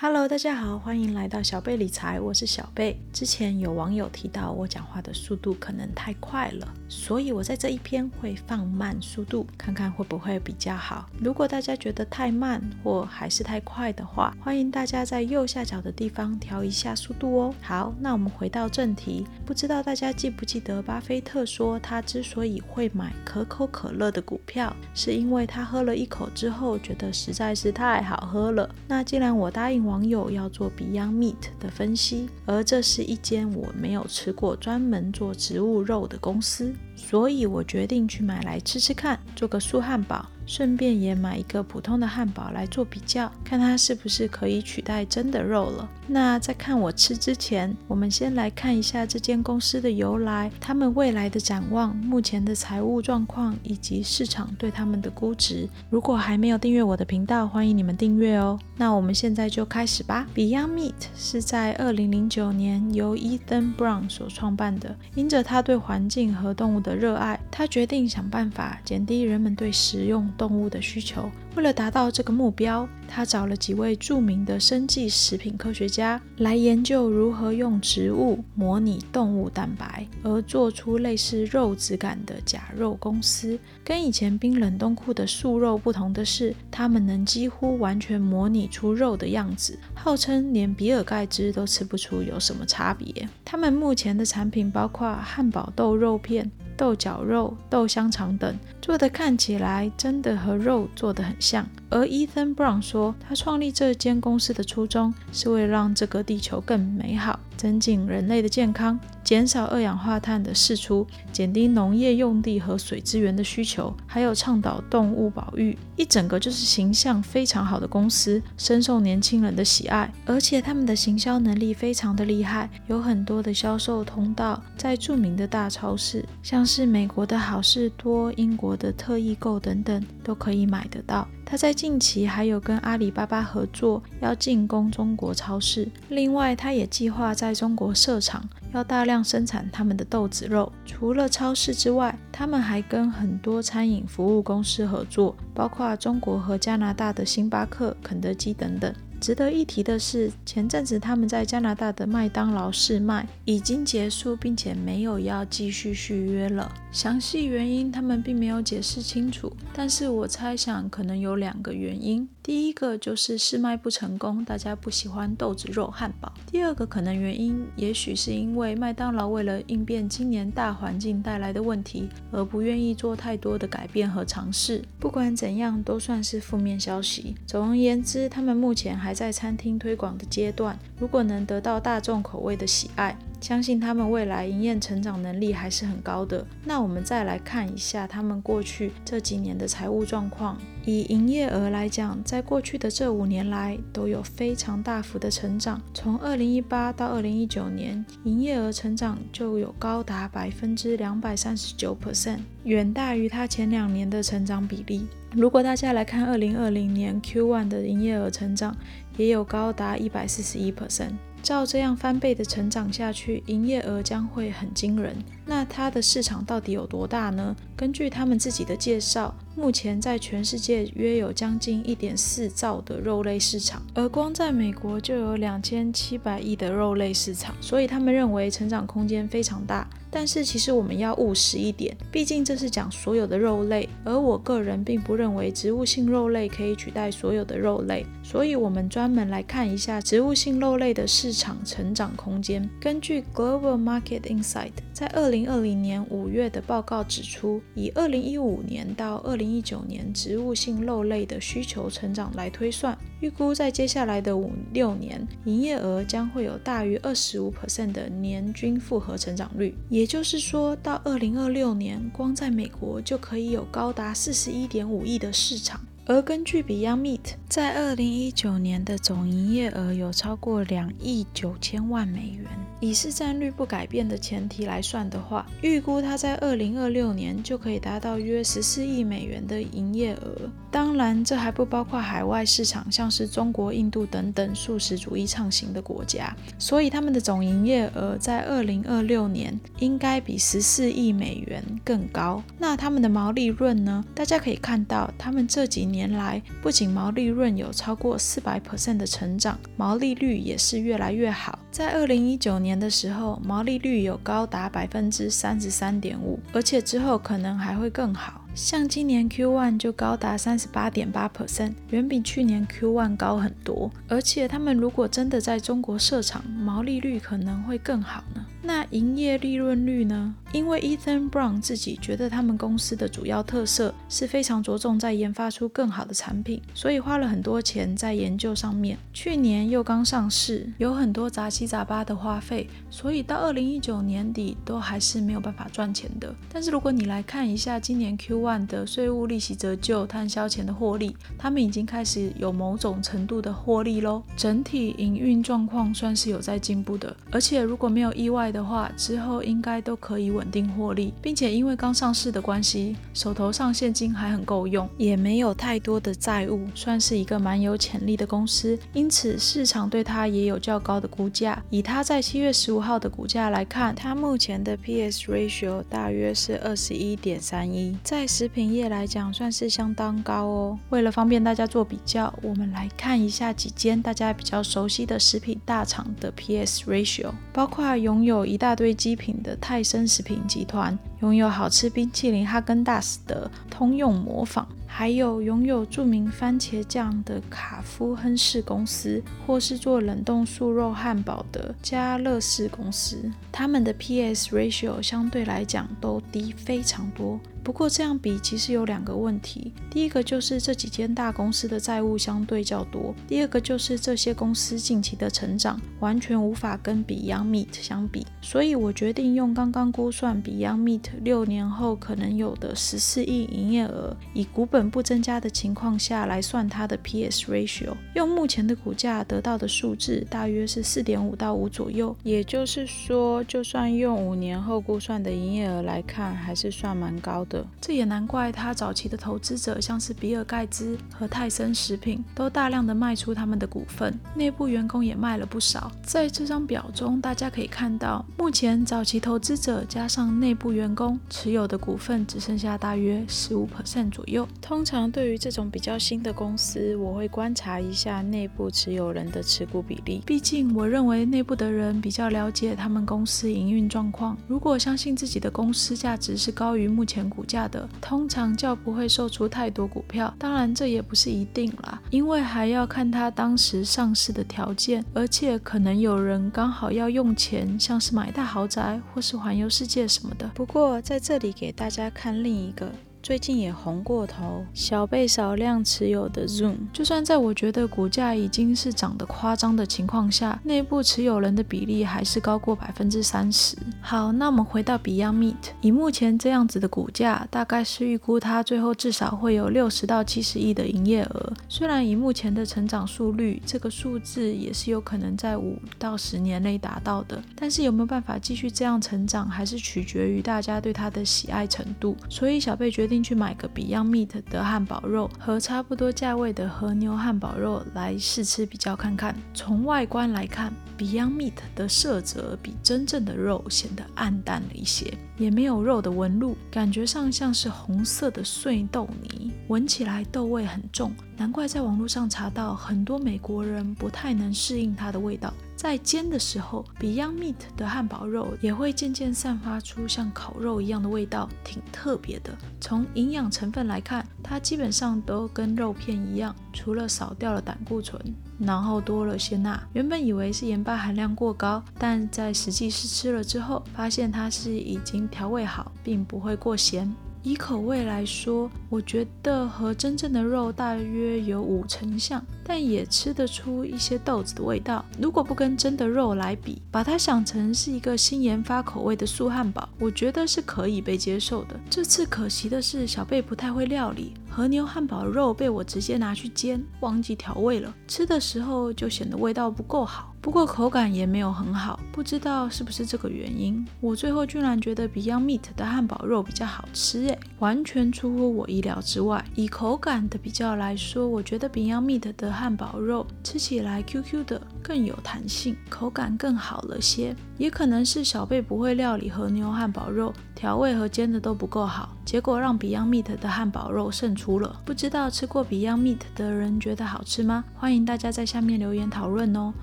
Hello，大家好，欢迎来到小贝理财，我是小贝。之前有网友提到我讲话的速度可能太快了，所以我在这一篇会放慢速度，看看会不会比较好。如果大家觉得太慢或还是太快的话，欢迎大家在右下角的地方调一下速度哦。好，那我们回到正题，不知道大家记不记得巴菲特说他之所以会买可口可乐的股票，是因为他喝了一口之后觉得实在是太好喝了。那既然我答应。网友要做 Beyond Meat 的分析，而这是一间我没有吃过、专门做植物肉的公司，所以我决定去买来吃吃看，做个素汉堡。顺便也买一个普通的汉堡来做比较，看它是不是可以取代真的肉了。那在看我吃之前，我们先来看一下这间公司的由来，他们未来的展望、目前的财务状况以及市场对他们的估值。如果还没有订阅我的频道，欢迎你们订阅哦。那我们现在就开始吧。Beyond Meat 是在二零零九年由 Ethan Brown 所创办的，因着他对环境和动物的的热爱，他决定想办法减低人们对食用。动物的需求。为了达到这个目标，他找了几位著名的生计食品科学家来研究如何用植物模拟动物蛋白，而做出类似肉质感的假肉公司。跟以前冰冷冻库的素肉不同的是，他们能几乎完全模拟出肉的样子，号称连比尔盖茨都吃不出有什么差别。他们目前的产品包括汉堡豆肉片、豆角肉、豆香肠等，做的看起来真的和肉做的很像。而 Ethan Brown 说，他创立这间公司的初衷是为了让这个地球更美好。增进人类的健康，减少二氧化碳的释出，减低农业用地和水资源的需求，还有倡导动物保育，一整个就是形象非常好的公司，深受年轻人的喜爱。而且他们的行销能力非常的厉害，有很多的销售通道，在著名的大超市，像是美国的好事多、英国的特易购等等，都可以买得到。他在近期还有跟阿里巴巴合作，要进攻中国超市。另外，他也计划在中国设厂，要大量生产他们的豆子肉。除了超市之外，他们还跟很多餐饮服务公司合作，包括中国和加拿大的星巴克、肯德基等等。值得一提的是，前阵子他们在加拿大的麦当劳试卖已经结束，并且没有要继续续约了。详细原因他们并没有解释清楚，但是我猜想可能有两个原因。第一个就是试卖不成功，大家不喜欢豆子肉汉堡。第二个可能原因，也许是因为麦当劳为了应变今年大环境带来的问题，而不愿意做太多的改变和尝试。不管怎样，都算是负面消息。总而言之，他们目前还在餐厅推广的阶段。如果能得到大众口味的喜爱，相信他们未来营业成长能力还是很高的。那我我们再来看一下他们过去这几年的财务状况。以营业额来讲，在过去的这五年来都有非常大幅的成长。从二零一八到二零一九年，营业额成长就有高达百分之两百三十九 percent，远大于它前两年的成长比例。如果大家来看二零二零年 Q one 的营业额成长，也有高达一百四十一 percent。照这样翻倍的成长下去，营业额将会很惊人。那它的市场到底有多大呢？根据他们自己的介绍，目前在全世界约有将近一点四兆的肉类市场，而光在美国就有两千七百亿的肉类市场，所以他们认为成长空间非常大。但是其实我们要务实一点，毕竟这是讲所有的肉类，而我个人并不认为植物性肉类可以取代所有的肉类，所以我们专门来看一下植物性肉类的市场成长空间。根据 Global Market Insight，在二零二零年五月的报告指出，以二零一五年到二零一九年植物性肉类的需求成长来推算，预估在接下来的五六年，营业额将会有大于二十五 percent 的年均复合成长率。也就是说，到二零二六年，光在美国就可以有高达四十一点五亿的市场。而根据 Beyond Meat 在二零一九年的总营业额有超过两亿九千万美元，以市占率不改变的前提来算的话，预估它在二零二六年就可以达到约十四亿美元的营业额。当当然，这还不包括海外市场，像是中国、印度等等素食主义畅行的国家。所以他们的总营业额在二零二六年应该比十四亿美元更高。那他们的毛利润呢？大家可以看到，他们这几年来不仅毛利润有超过四百 percent 的成长，毛利率也是越来越好。在二零一九年的时候，毛利率有高达百分之三十三点五，而且之后可能还会更好。像今年 Q1 就高达三十八点八 percent，远比去年 Q1 高很多。而且他们如果真的在中国设厂，毛利率可能会更好呢。那营业利润率呢？因为 Ethan Brown 自己觉得他们公司的主要特色是非常着重在研发出更好的产品，所以花了很多钱在研究上面。去年又刚上市，有很多杂七杂八的花费，所以到二零一九年底都还是没有办法赚钱的。但是如果你来看一下今年 Q1 的税务利息折旧摊销前的获利，他们已经开始有某种程度的获利喽。整体营运状况算是有在进步的，而且如果没有意外的话，之后应该都可以。稳定获利，并且因为刚上市的关系，手头上现金还很够用，也没有太多的债务，算是一个蛮有潜力的公司。因此市场对它也有较高的估价。以它在七月十五号的股价来看，它目前的 P/S ratio 大约是二十一点三一，在食品业来讲算是相当高哦。为了方便大家做比较，我们来看一下几间大家比较熟悉的食品大厂的 P/S ratio，包括拥有一大堆机品的泰森食品。品集团拥有好吃冰淇淋哈根达斯的通用模仿，还有拥有著名番茄酱的卡夫亨氏公司，或是做冷冻素肉汉堡的家乐氏公司，他们的 P/S ratio 相对来讲都低非常多。不过这样比其实有两个问题，第一个就是这几间大公司的债务相对较多，第二个就是这些公司近期的成长完全无法跟 Beyond Meat 相比，所以我决定用刚刚估算 Beyond Meat 六年后可能有的十四亿营业额，以股本不增加的情况下来算它的 P/S ratio，用目前的股价得到的数字大约是四点五到五左右，也就是说，就算用五年后估算的营业额来看，还是算蛮高的。这也难怪他早期的投资者，像是比尔盖茨和泰森食品，都大量的卖出他们的股份，内部员工也卖了不少。在这张表中，大家可以看到，目前早期投资者加上内部员工持有的股份只剩下大约十五 percent 左右。通常对于这种比较新的公司，我会观察一下内部持有人的持股比例，毕竟我认为内部的人比较了解他们公司营运状况。如果相信自己的公司价值是高于目前股价的通常较不会售出太多股票，当然这也不是一定啦，因为还要看他当时上市的条件，而且可能有人刚好要用钱，像是买大豪宅或是环游世界什么的。不过在这里给大家看另一个。最近也红过头，小贝少量持有的 Zoom，就算在我觉得股价已经是涨得夸张的情况下，内部持有人的比例还是高过百分之三十。好，那我们回到 Beyond Meat，以目前这样子的股价，大概是预估它最后至少会有六十到七十亿的营业额。虽然以目前的成长速率，这个数字也是有可能在五到十年内达到的，但是有没有办法继续这样成长，还是取决于大家对它的喜爱程度。所以小贝决定。去买个 Beyond Meat 的汉堡肉和差不多价位的和牛汉堡肉来试吃比较看看。从外观来看，Beyond Meat 的色泽比真正的肉显得暗淡了一些，也没有肉的纹路，感觉上像是红色的碎豆泥，闻起来豆味很重，难怪在网络上查到很多美国人不太能适应它的味道。在煎的时候，Beyond Meat 的汉堡肉也会渐渐散发出像烤肉一样的味道，挺特别的。从营养成分来看，它基本上都跟肉片一样，除了少掉了胆固醇，然后多了些钠。原本以为是盐巴含量过高，但在实际试吃了之后，发现它是已经调味好，并不会过咸。以口味来说，我觉得和真正的肉大约有五成像，但也吃得出一些豆子的味道。如果不跟真的肉来比，把它想成是一个新研发口味的素汉堡，我觉得是可以被接受的。这次可惜的是，小贝不太会料理。和牛汉堡肉被我直接拿去煎，忘记调味了，吃的时候就显得味道不够好。不过口感也没有很好，不知道是不是这个原因，我最后居然觉得 Beyond Meat 的汉堡肉比较好吃，诶，完全出乎我意料之外。以口感的比较来说，我觉得 Beyond Meat 的汉堡肉吃起来 Q Q 的，更有弹性，口感更好了些。也可能是小贝不会料理和牛汉堡肉，调味和煎的都不够好，结果让 Beyond Meat 的汉堡肉胜出了。不知道吃过 Beyond Meat 的人觉得好吃吗？欢迎大家在下面留言讨论哦。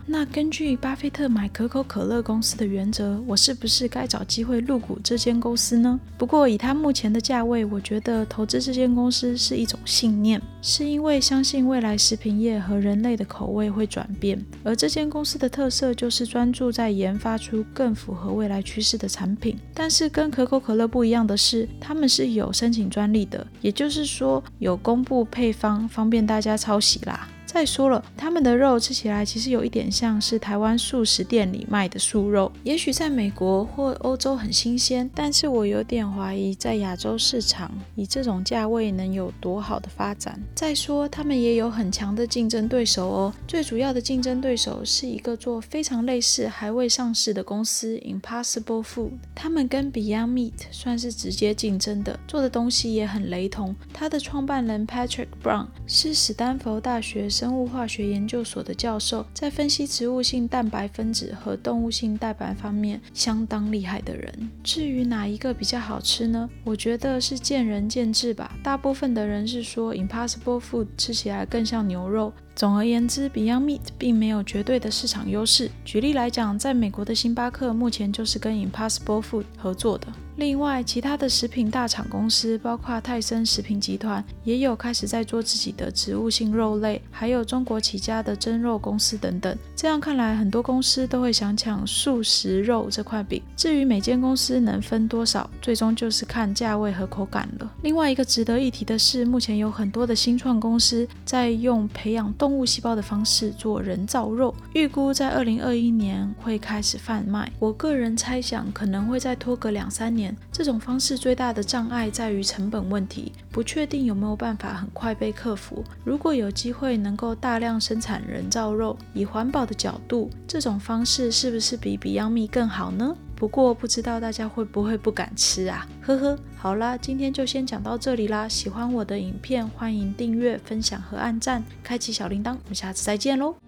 那根据巴菲特买可口可乐公司的原则，我是不是该找机会入股这间公司呢？不过以它目前的价位，我觉得投资这间公司是一种信念，是因为相信未来食品业和人类的口味会转变，而这间公司的特色就是专注在研发出。更符合未来趋势的产品，但是跟可口可乐不一样的是，他们是有申请专利的，也就是说有公布配方，方便大家抄袭啦。再说了，他们的肉吃起来其实有一点像是台湾素食店里卖的素肉，也许在美国或欧洲很新鲜，但是我有点怀疑在亚洲市场以这种价位能有多好的发展。再说，他们也有很强的竞争对手哦，最主要的竞争对手是一个做非常类似还未上市的公司 Impossible Food，他们跟 Beyond Meat 算是直接竞争的，做的东西也很雷同。他的创办人 Patrick Brown 是史丹佛大学生。生物化学研究所的教授，在分析植物性蛋白分子和动物性蛋白方面相当厉害的人。至于哪一个比较好吃呢？我觉得是见仁见智吧。大部分的人是说 Impossible Food 吃起来更像牛肉。总而言之，Beyond Meat 并没有绝对的市场优势。举例来讲，在美国的星巴克目前就是跟 Impossible Food 合作的。另外，其他的食品大厂公司，包括泰森食品集团，也有开始在做自己的植物性肉类，还有中国起家的蒸肉公司等等。这样看来，很多公司都会想抢素食肉这块饼。至于每间公司能分多少，最终就是看价位和口感了。另外一个值得一提的是，目前有很多的新创公司在用培养动物细胞的方式做人造肉，预估在二零二一年会开始贩卖。我个人猜想，可能会再拖个两三年。这种方式最大的障碍在于成本问题，不确定有没有办法很快被克服。如果有机会能够大量生产人造肉，以环保的角度，这种方式是不是比 Beyond Meat 更好呢？不过不知道大家会不会不敢吃啊？呵呵，好啦，今天就先讲到这里啦。喜欢我的影片，欢迎订阅、分享和按赞，开启小铃铛。我们下次再见喽。